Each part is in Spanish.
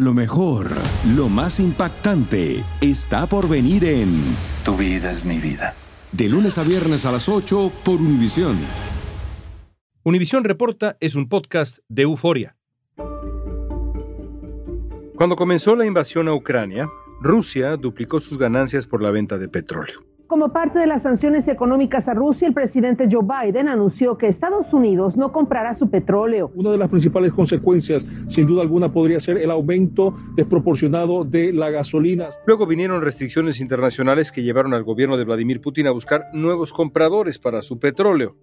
Lo mejor, lo más impactante, está por venir en Tu vida es mi vida. De lunes a viernes a las 8 por Univisión. Univisión Reporta es un podcast de euforia. Cuando comenzó la invasión a Ucrania, Rusia duplicó sus ganancias por la venta de petróleo. Como parte de las sanciones económicas a Rusia, el presidente Joe Biden anunció que Estados Unidos no comprará su petróleo. Una de las principales consecuencias, sin duda alguna, podría ser el aumento desproporcionado de la gasolina. Luego vinieron restricciones internacionales que llevaron al gobierno de Vladimir Putin a buscar nuevos compradores para su petróleo.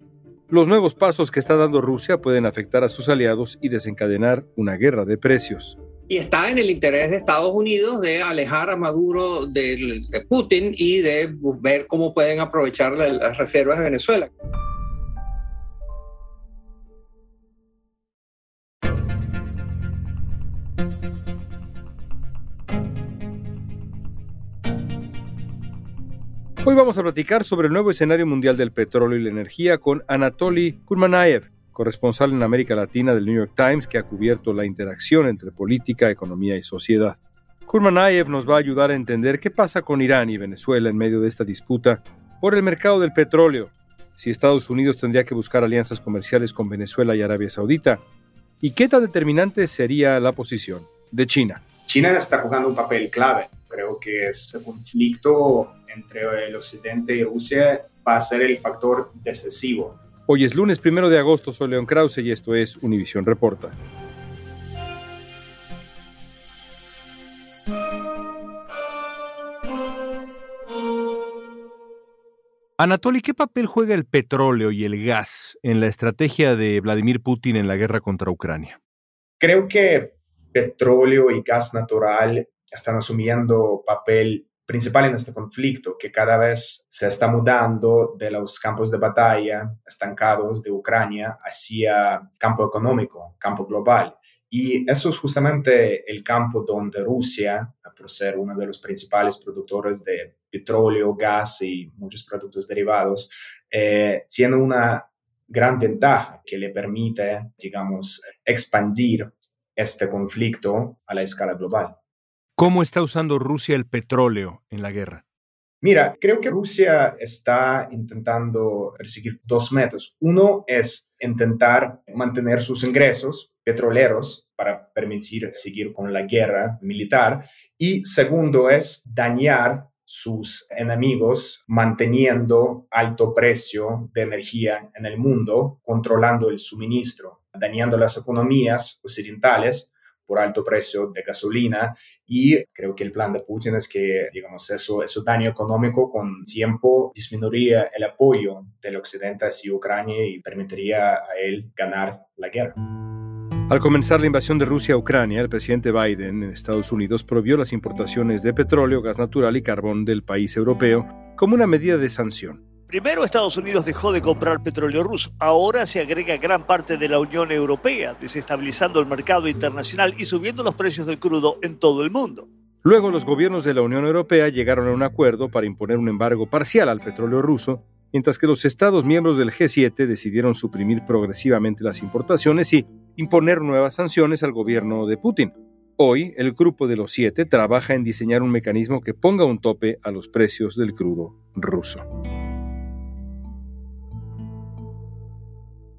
Los nuevos pasos que está dando Rusia pueden afectar a sus aliados y desencadenar una guerra de precios. Y está en el interés de Estados Unidos de alejar a Maduro de, Putin y de ver cómo pueden aprovechar las reservas de Venezuela. Hoy vamos a platicar sobre el nuevo escenario mundial del petróleo y la energía con Anatoly Kurmanayev, corresponsal en América Latina del New York Times que ha cubierto la interacción entre política, economía y sociedad. Kurmanayev nos va a ayudar a entender qué pasa con Irán y Venezuela en medio de esta disputa por el mercado del petróleo, si Estados Unidos tendría que buscar alianzas comerciales con Venezuela y Arabia Saudita, y qué tan determinante sería la posición de China. China está jugando un papel clave. Creo que ese conflicto entre el Occidente y Rusia va a ser el factor decisivo Hoy es lunes primero de agosto, soy León Krause y esto es Univisión Reporta. Anatoly, ¿qué papel juega el petróleo y el gas en la estrategia de Vladimir Putin en la guerra contra Ucrania? Creo que petróleo y gas natural están asumiendo papel principal en este conflicto, que cada vez se está mudando de los campos de batalla estancados de Ucrania hacia campo económico, campo global. Y eso es justamente el campo donde Rusia, por ser uno de los principales productores de petróleo, gas y muchos productos derivados, eh, tiene una gran ventaja que le permite, digamos, expandir este conflicto a la escala global. ¿Cómo está usando Rusia el petróleo en la guerra? Mira, creo que Rusia está intentando perseguir dos métodos. Uno es intentar mantener sus ingresos petroleros para permitir seguir con la guerra militar. Y segundo es dañar sus enemigos manteniendo alto precio de energía en el mundo, controlando el suministro, dañando las economías occidentales por alto precio de gasolina y creo que el plan de Putin es que, digamos, eso, eso daño económico con tiempo disminuiría el apoyo del occidente hacia Ucrania y permitiría a él ganar la guerra. Al comenzar la invasión de Rusia a Ucrania, el presidente Biden en Estados Unidos prohibió las importaciones de petróleo, gas natural y carbón del país europeo como una medida de sanción. Primero Estados Unidos dejó de comprar petróleo ruso, ahora se agrega gran parte de la Unión Europea, desestabilizando el mercado internacional y subiendo los precios del crudo en todo el mundo. Luego los gobiernos de la Unión Europea llegaron a un acuerdo para imponer un embargo parcial al petróleo ruso, mientras que los Estados miembros del G7 decidieron suprimir progresivamente las importaciones y imponer nuevas sanciones al gobierno de Putin. Hoy, el grupo de los siete trabaja en diseñar un mecanismo que ponga un tope a los precios del crudo ruso.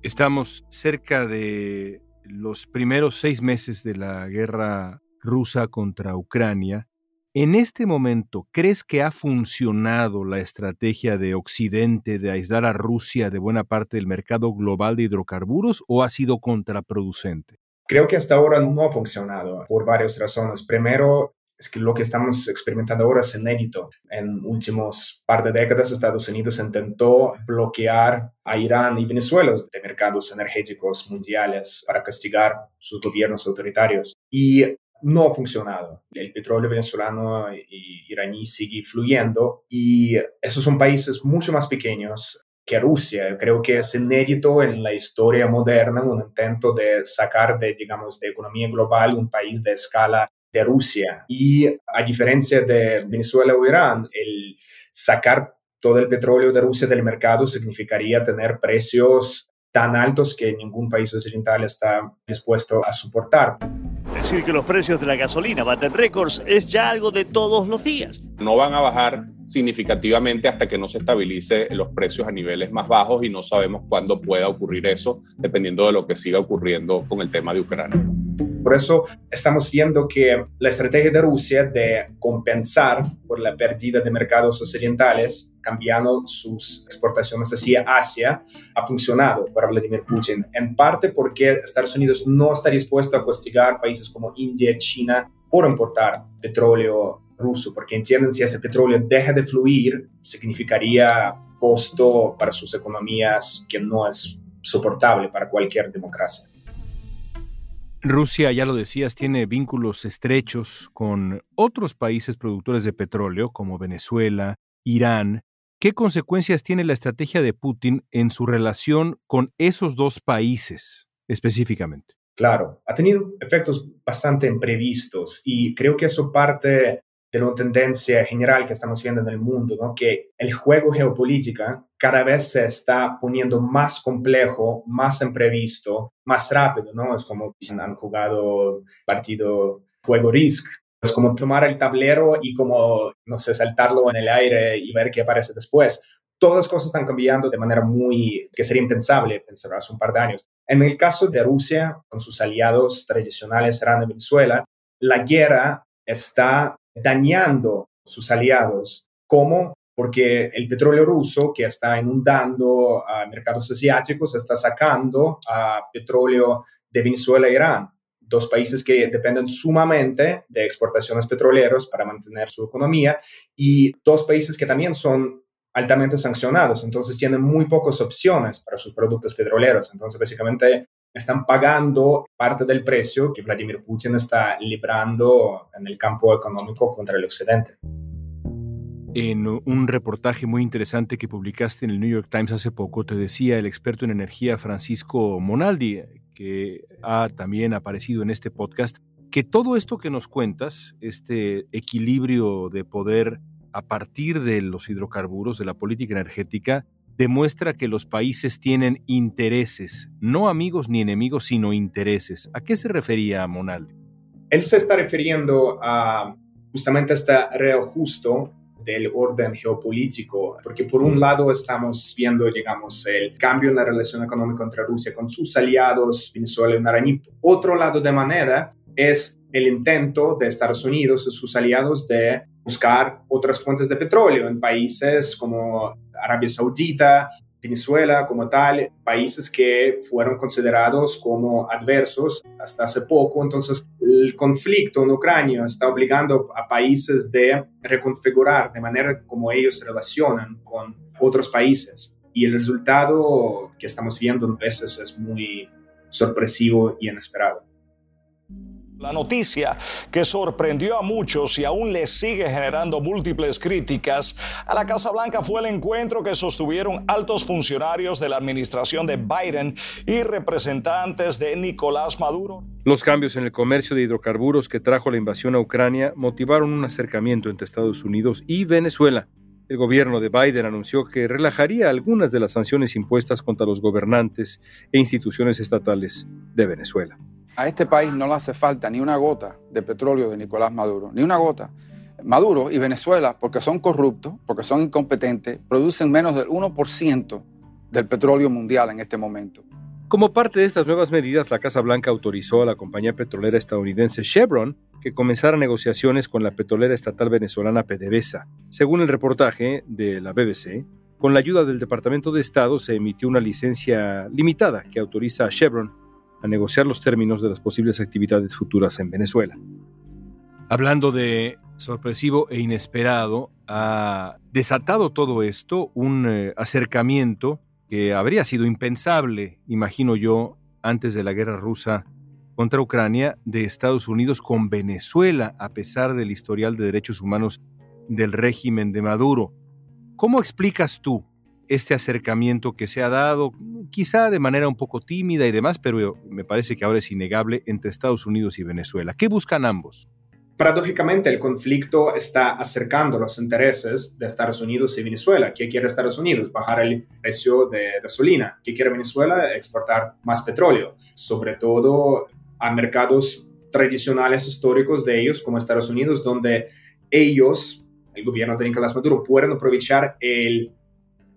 Estamos cerca de los primeros seis meses de la guerra rusa contra Ucrania. En este momento, ¿crees que ha funcionado la estrategia de Occidente de aislar a Rusia de buena parte del mercado global de hidrocarburos o ha sido contraproducente? Creo que hasta ahora no ha funcionado por varias razones. Primero, es que lo que estamos experimentando ahora es inédito. En últimos par de décadas, Estados Unidos intentó bloquear a Irán y Venezuela de mercados energéticos mundiales para castigar sus gobiernos autoritarios. Y no ha funcionado. El petróleo venezolano y iraní sigue fluyendo y esos son países mucho más pequeños que Rusia. Creo que es inédito en la historia moderna un intento de sacar de, digamos, de economía global un país de escala de Rusia. Y a diferencia de Venezuela o Irán, el sacar todo el petróleo de Rusia del mercado significaría tener precios tan altos que ningún país occidental está dispuesto a soportar. Decir que los precios de la gasolina baten récords es ya algo de todos los días. No van a bajar significativamente hasta que no se estabilice los precios a niveles más bajos y no sabemos cuándo pueda ocurrir eso, dependiendo de lo que siga ocurriendo con el tema de Ucrania. Por eso estamos viendo que la estrategia de Rusia de compensar por la pérdida de mercados occidentales, cambiando sus exportaciones hacia Asia, ha funcionado para Vladimir Putin. En parte porque Estados Unidos no está dispuesto a castigar países como India China por importar petróleo ruso, porque entienden si ese petróleo deja de fluir, significaría costo para sus economías que no es soportable para cualquier democracia. Rusia, ya lo decías, tiene vínculos estrechos con otros países productores de petróleo como Venezuela, Irán. ¿Qué consecuencias tiene la estrategia de Putin en su relación con esos dos países específicamente? Claro, ha tenido efectos bastante imprevistos y creo que eso parte de una tendencia general que estamos viendo en el mundo, ¿no? que el juego geopolítica cada vez se está poniendo más complejo, más imprevisto, más rápido, ¿no? Es como han jugado partido juego Risk. Es como tomar el tablero y como, no sé, saltarlo en el aire y ver qué aparece después. Todas las cosas están cambiando de manera muy, que sería impensable pensar hace un par de años. En el caso de Rusia, con sus aliados tradicionales, Irán y Venezuela, la guerra está dañando sus aliados. ¿Cómo? Porque el petróleo ruso que está inundando a mercados asiáticos está sacando a petróleo de Venezuela e Irán, dos países que dependen sumamente de exportaciones petroleras para mantener su economía y dos países que también son altamente sancionados, entonces tienen muy pocas opciones para sus productos petroleros. Entonces, básicamente están pagando parte del precio que Vladimir Putin está librando en el campo económico contra el Occidente. En un reportaje muy interesante que publicaste en el New York Times hace poco, te decía el experto en energía Francisco Monaldi, que ha también aparecido en este podcast, que todo esto que nos cuentas, este equilibrio de poder a partir de los hidrocarburos, de la política energética, demuestra que los países tienen intereses, no amigos ni enemigos, sino intereses. ¿A qué se refería Monaldi? Él se está refiriendo a justamente este reajusto del orden geopolítico, porque por un lado estamos viendo, digamos, el cambio en la relación económica entre Rusia con sus aliados, Venezuela y. Otro lado de manera es el intento de Estados Unidos y sus aliados de buscar otras fuentes de petróleo en países como Arabia Saudita, Venezuela como tal, países que fueron considerados como adversos hasta hace poco. Entonces, el conflicto en Ucrania está obligando a países de reconfigurar de manera como ellos se relacionan con otros países. Y el resultado que estamos viendo a veces es muy sorpresivo y inesperado. La noticia que sorprendió a muchos y aún le sigue generando múltiples críticas a la Casa Blanca fue el encuentro que sostuvieron altos funcionarios de la administración de Biden y representantes de Nicolás Maduro. Los cambios en el comercio de hidrocarburos que trajo la invasión a Ucrania motivaron un acercamiento entre Estados Unidos y Venezuela. El gobierno de Biden anunció que relajaría algunas de las sanciones impuestas contra los gobernantes e instituciones estatales de Venezuela. A este país no le hace falta ni una gota de petróleo de Nicolás Maduro, ni una gota. Maduro y Venezuela, porque son corruptos, porque son incompetentes, producen menos del 1% del petróleo mundial en este momento. Como parte de estas nuevas medidas, la Casa Blanca autorizó a la compañía petrolera estadounidense Chevron que comenzara negociaciones con la petrolera estatal venezolana PDVSA. Según el reportaje de la BBC, con la ayuda del Departamento de Estado se emitió una licencia limitada que autoriza a Chevron a negociar los términos de las posibles actividades futuras en Venezuela. Hablando de sorpresivo e inesperado, ha desatado todo esto un eh, acercamiento que habría sido impensable, imagino yo, antes de la guerra rusa contra Ucrania de Estados Unidos con Venezuela, a pesar del historial de derechos humanos del régimen de Maduro. ¿Cómo explicas tú este acercamiento que se ha dado, quizá de manera un poco tímida y demás, pero me parece que ahora es innegable entre Estados Unidos y Venezuela? ¿Qué buscan ambos? Paradójicamente, el conflicto está acercando los intereses de Estados Unidos y Venezuela. ¿Qué quiere Estados Unidos? Bajar el precio de gasolina. ¿Qué quiere Venezuela? Exportar más petróleo, sobre todo a mercados tradicionales históricos de ellos, como Estados Unidos, donde ellos, el gobierno de Nicolás Maduro, pueden aprovechar el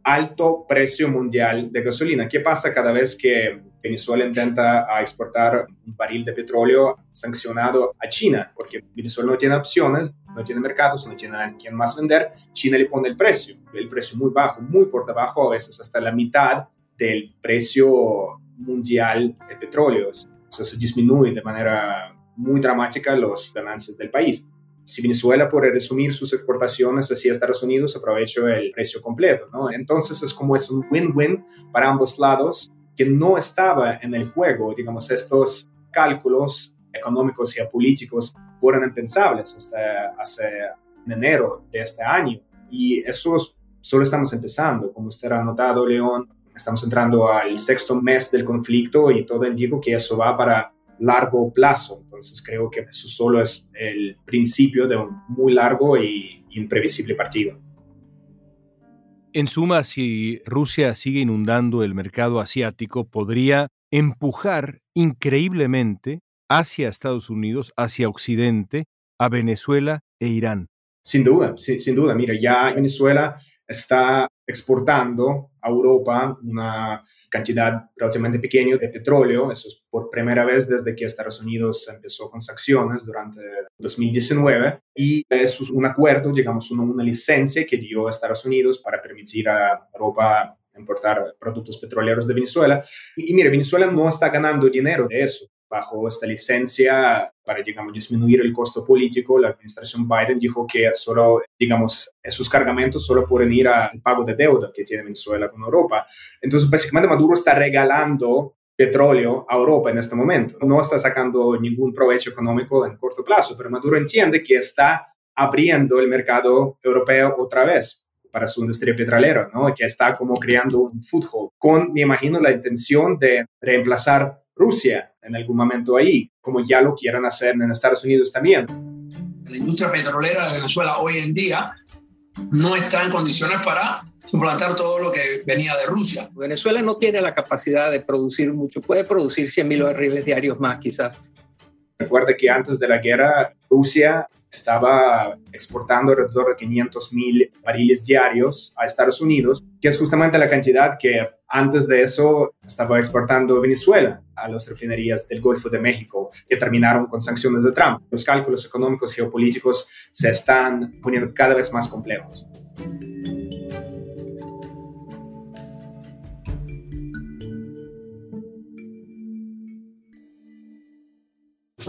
alto precio mundial de gasolina. ¿Qué pasa cada vez que Venezuela intenta exportar un barril de petróleo sancionado a China? Porque Venezuela no tiene opciones, no tiene mercados, no tiene a quién más vender. China le pone el precio, el precio muy bajo, muy por debajo, a veces hasta la mitad del precio mundial de petróleo. Eso disminuye de manera muy dramática los ganancias del país si Venezuela puede resumir sus exportaciones hacia Estados Unidos, aprovecho el precio completo, ¿no? Entonces es como es un win-win para ambos lados que no estaba en el juego, digamos, estos cálculos económicos y políticos fueron impensables hasta hace en enero de este año. Y eso solo estamos empezando. Como usted ha notado, León, estamos entrando al sexto mes del conflicto y todo indica que eso va para largo plazo. Entonces creo que eso solo es el principio de un muy largo y imprevisible partido. En suma, si Rusia sigue inundando el mercado asiático, podría empujar increíblemente hacia Estados Unidos, hacia Occidente, a Venezuela e Irán. Sin duda, sin duda. Mira, ya Venezuela está exportando a Europa una cantidad relativamente pequeña de petróleo. Eso es por primera vez desde que Estados Unidos empezó con sanciones durante 2019. Y es un acuerdo, digamos, una, una licencia que dio a Estados Unidos para permitir a Europa importar productos petroleros de Venezuela. Y, mire, Venezuela no está ganando dinero de eso bajo esta licencia para, digamos, disminuir el costo político, la administración Biden dijo que solo, digamos, esos cargamentos solo pueden ir al pago de deuda que tiene Venezuela con Europa. Entonces, básicamente Maduro está regalando petróleo a Europa en este momento. No está sacando ningún provecho económico en corto plazo, pero Maduro entiende que está abriendo el mercado europeo otra vez para su industria petrolera, ¿no? que está como creando un foothold, con, me imagino, la intención de reemplazar Rusia en algún momento ahí, como ya lo quieran hacer en Estados Unidos también. La industria petrolera de Venezuela hoy en día no está en condiciones para suplantar todo lo que venía de Rusia. Venezuela no tiene la capacidad de producir mucho, puede producir 100 mil barriles diarios más quizás. Recuerde que antes de la guerra Rusia estaba exportando alrededor de 500 mil barriles diarios a Estados Unidos, que es justamente la cantidad que antes de eso estaba exportando Venezuela a las refinerías del Golfo de México, que terminaron con sanciones de Trump. Los cálculos económicos geopolíticos se están poniendo cada vez más complejos.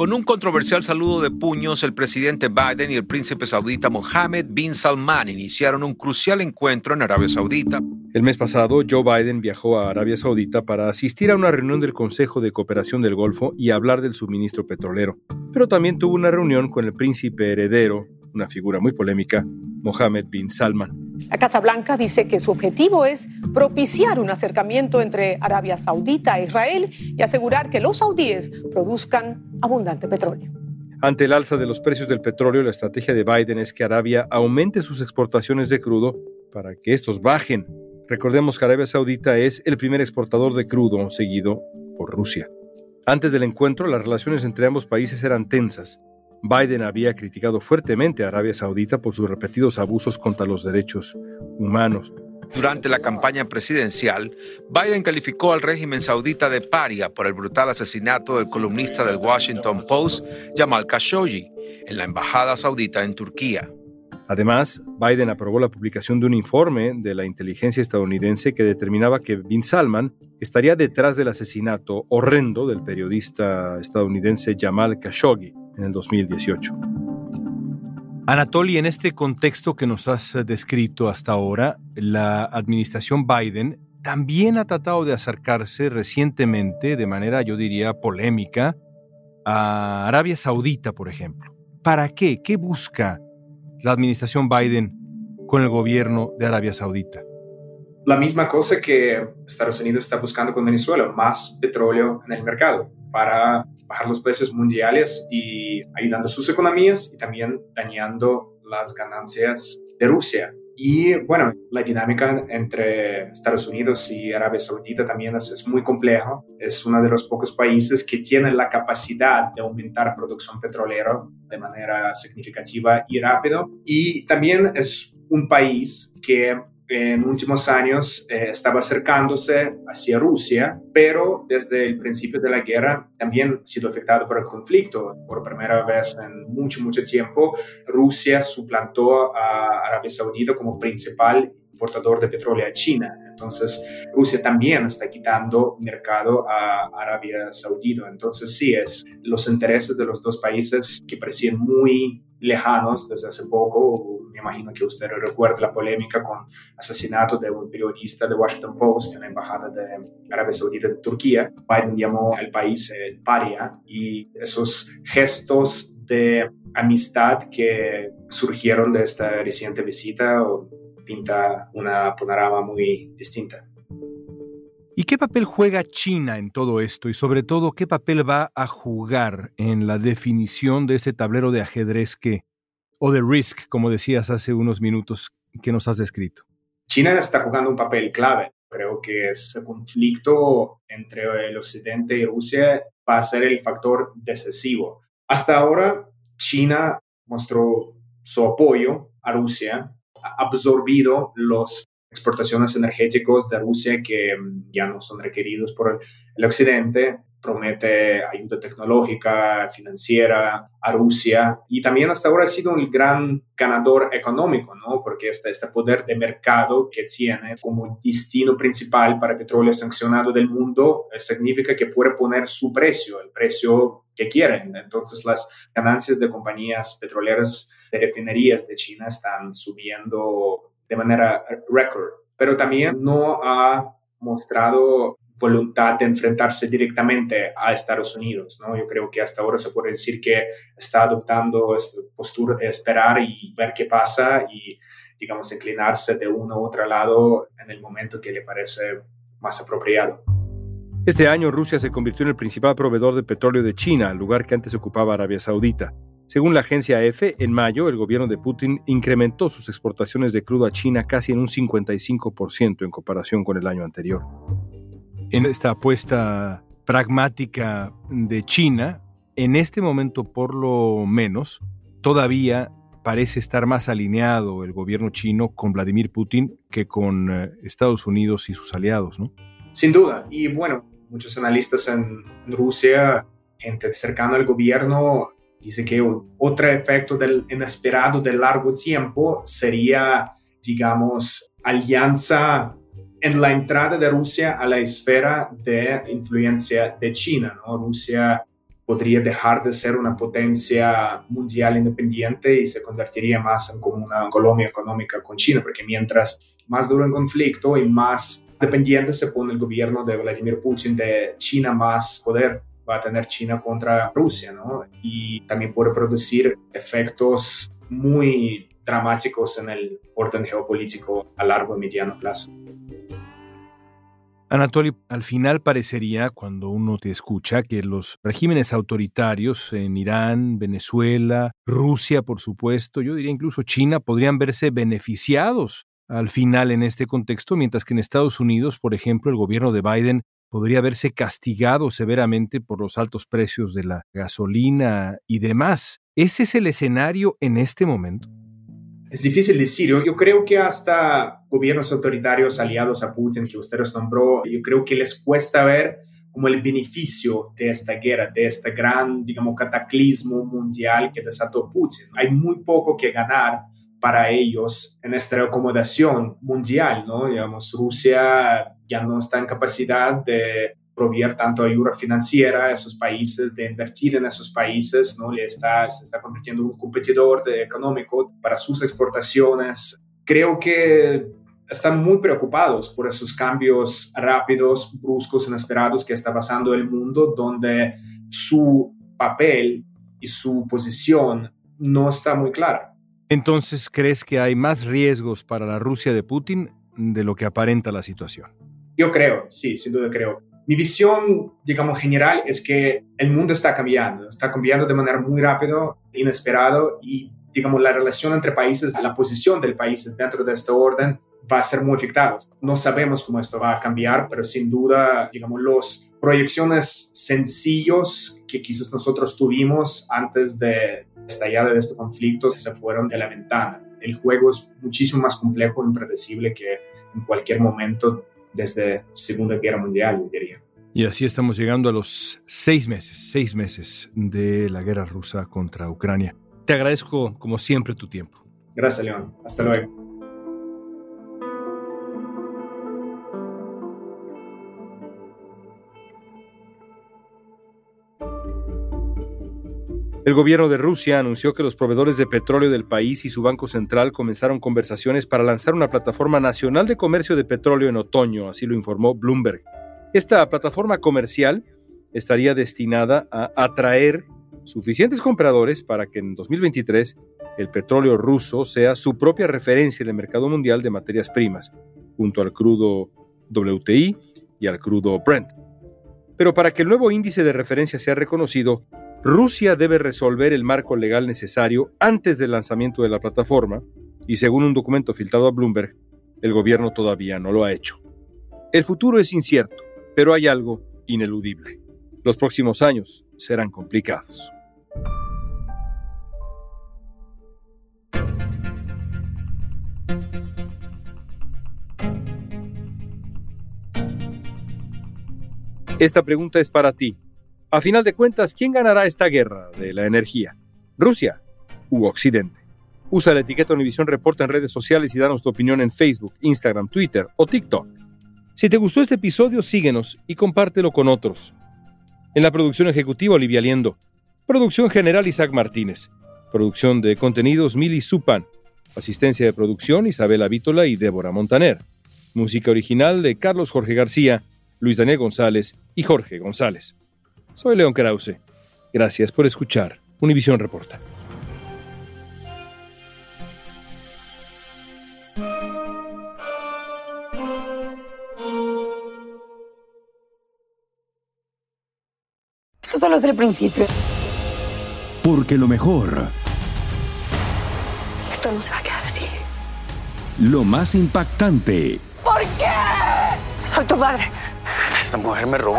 Con un controversial saludo de puños, el presidente Biden y el príncipe saudita Mohammed bin Salman iniciaron un crucial encuentro en Arabia Saudita. El mes pasado, Joe Biden viajó a Arabia Saudita para asistir a una reunión del Consejo de Cooperación del Golfo y hablar del suministro petrolero. Pero también tuvo una reunión con el príncipe heredero, una figura muy polémica, Mohammed bin Salman. La Casa Blanca dice que su objetivo es propiciar un acercamiento entre Arabia Saudita e Israel y asegurar que los saudíes produzcan abundante petróleo. Ante el alza de los precios del petróleo, la estrategia de Biden es que Arabia aumente sus exportaciones de crudo para que estos bajen. Recordemos que Arabia Saudita es el primer exportador de crudo, seguido por Rusia. Antes del encuentro, las relaciones entre ambos países eran tensas. Biden había criticado fuertemente a Arabia Saudita por sus repetidos abusos contra los derechos humanos. Durante la campaña presidencial, Biden calificó al régimen saudita de paria por el brutal asesinato del columnista del Washington Post, Jamal Khashoggi, en la embajada saudita en Turquía. Además, Biden aprobó la publicación de un informe de la inteligencia estadounidense que determinaba que Bin Salman estaría detrás del asesinato horrendo del periodista estadounidense Jamal Khashoggi en el 2018. Anatoly, en este contexto que nos has descrito hasta ahora, la administración Biden también ha tratado de acercarse recientemente, de manera yo diría polémica, a Arabia Saudita, por ejemplo. ¿Para qué? ¿Qué busca la administración Biden con el gobierno de Arabia Saudita? La misma cosa que Estados Unidos está buscando con Venezuela, más petróleo en el mercado para bajar los precios mundiales y ayudando sus economías y también dañando las ganancias de Rusia. Y bueno, la dinámica entre Estados Unidos y Arabia Saudita también es, muy compleja. Es uno de los pocos países que tienen la capacidad de aumentar producción petrolera de manera significativa y rápido. Y también es un país que en últimos años eh, estaba acercándose hacia Rusia, pero desde el principio de la guerra también ha sido afectado por el conflicto. Por primera vez en mucho, mucho tiempo, Rusia suplantó a Arabia Saudita como principal importador de petróleo a China. Entonces, Rusia también está quitando mercado a Arabia Saudita. Entonces, sí, es los intereses de los dos países que parecían muy lejanos desde hace poco. Imagino que usted recuerda la polémica con asesinato de un periodista de Washington Post en la embajada de Arabia Saudita de Turquía. Biden llamó al país el paria y esos gestos de amistad que surgieron de esta reciente visita pinta una panorama muy distinta. ¿Y qué papel juega China en todo esto? Y sobre todo, ¿qué papel va a jugar en la definición de este tablero de ajedrez que, o de risk, como decías hace unos minutos, que nos has descrito? China está jugando un papel clave. Creo que ese conflicto entre el Occidente y Rusia va a ser el factor decisivo. Hasta ahora, China mostró su apoyo a Rusia, ha absorbido los exportaciones energéticas de Rusia que mm, ya no son requeridos por el occidente, promete ayuda tecnológica, financiera a Rusia y también hasta ahora ha sido un gran ganador económico, ¿no? Porque este, este poder de mercado que tiene como destino principal para petróleo sancionado del mundo eh, significa que puede poner su precio, el precio que quieren. Entonces las ganancias de compañías petroleras de refinerías de China están subiendo de manera récord, pero también no ha mostrado voluntad de enfrentarse directamente a Estados Unidos. ¿no? Yo creo que hasta ahora se puede decir que está adoptando esta postura de esperar y ver qué pasa y, digamos, inclinarse de uno u otro lado en el momento que le parece más apropiado. Este año Rusia se convirtió en el principal proveedor de petróleo de China, lugar que antes ocupaba Arabia Saudita. Según la agencia EFE, en mayo el gobierno de Putin incrementó sus exportaciones de crudo a China casi en un 55% en comparación con el año anterior. En esta apuesta pragmática de China, en este momento por lo menos, todavía parece estar más alineado el gobierno chino con Vladimir Putin que con eh, Estados Unidos y sus aliados, ¿no? Sin duda. Y bueno, muchos analistas en Rusia, gente cercana al gobierno, Dice que otro efecto del inesperado de largo tiempo sería, digamos, alianza en la entrada de Rusia a la esfera de influencia de China. Rusia podría dejar de ser una potencia mundial independiente y se convertiría más en como una colonia económica con China, porque mientras más duro el conflicto y más dependiente se pone el gobierno de Vladimir Putin de China, más poder va a tener China contra Rusia. Y también puede producir efectos muy dramáticos en el orden geopolítico a largo y mediano plazo. Anatoly, al final parecería, cuando uno te escucha, que los regímenes autoritarios en Irán, Venezuela, Rusia, por supuesto, yo diría incluso China, podrían verse beneficiados al final en este contexto, mientras que en Estados Unidos, por ejemplo, el gobierno de Biden podría verse castigado severamente por los altos precios de la gasolina y demás. ¿Ese es el escenario en este momento? Es difícil decir. Yo, yo, creo que hasta gobiernos autoritarios aliados a Putin que ustedes nombró, yo creo que les cuesta ver como el beneficio de esta guerra, de este gran, digamos, cataclismo mundial que desató Putin. Hay muy poco que ganar para ellos en esta acomodación mundial, ¿no? Digamos, Rusia ya no está en capacidad de proveer tanto ayuda financiera a esos países, de invertir en esos países, ¿no? Le está, se está convirtiendo en un competidor económico para sus exportaciones. Creo que están muy preocupados por esos cambios rápidos, bruscos, inesperados que está pasando el mundo, donde su papel y su posición no está muy clara. Entonces, ¿crees que hay más riesgos para la Rusia de Putin de lo que aparenta la situación? Yo creo, sí, sin duda creo. Mi visión, digamos, general es que el mundo está cambiando, está cambiando de manera muy rápido, inesperado y, digamos, la relación entre países, la posición del país dentro de este orden va a ser muy afectada. No sabemos cómo esto va a cambiar, pero sin duda, digamos, las proyecciones sencillos que quizás nosotros tuvimos antes de estallar de este conflicto se fueron de la ventana. El juego es muchísimo más complejo e impredecible que en cualquier momento desde Segunda Guerra Mundial, diría. Y así estamos llegando a los seis meses, seis meses de la guerra rusa contra Ucrania. Te agradezco, como siempre, tu tiempo. Gracias, León. Hasta luego. El gobierno de Rusia anunció que los proveedores de petróleo del país y su Banco Central comenzaron conversaciones para lanzar una plataforma nacional de comercio de petróleo en otoño, así lo informó Bloomberg. Esta plataforma comercial estaría destinada a atraer suficientes compradores para que en 2023 el petróleo ruso sea su propia referencia en el mercado mundial de materias primas, junto al crudo WTI y al crudo Brent. Pero para que el nuevo índice de referencia sea reconocido, Rusia debe resolver el marco legal necesario antes del lanzamiento de la plataforma y según un documento filtrado a Bloomberg, el gobierno todavía no lo ha hecho. El futuro es incierto, pero hay algo ineludible. Los próximos años serán complicados. Esta pregunta es para ti. A final de cuentas, ¿quién ganará esta guerra de la energía? ¿Rusia u Occidente? Usa la etiqueta Univisión Reporta en redes sociales y danos tu opinión en Facebook, Instagram, Twitter o TikTok. Si te gustó este episodio, síguenos y compártelo con otros. En la producción ejecutiva, Olivia Liendo. Producción general, Isaac Martínez. Producción de contenidos, Mili Supan. Asistencia de producción, Isabela Vítola y Débora Montaner. Música original de Carlos Jorge García, Luis Daniel González y Jorge González. Soy León Krause. Gracias por escuchar Univisión Reporta. Esto solo es el principio. Porque lo mejor. Esto no se va a quedar así. Lo más impactante. ¿Por qué? Soy tu madre. Esta mujer me robó.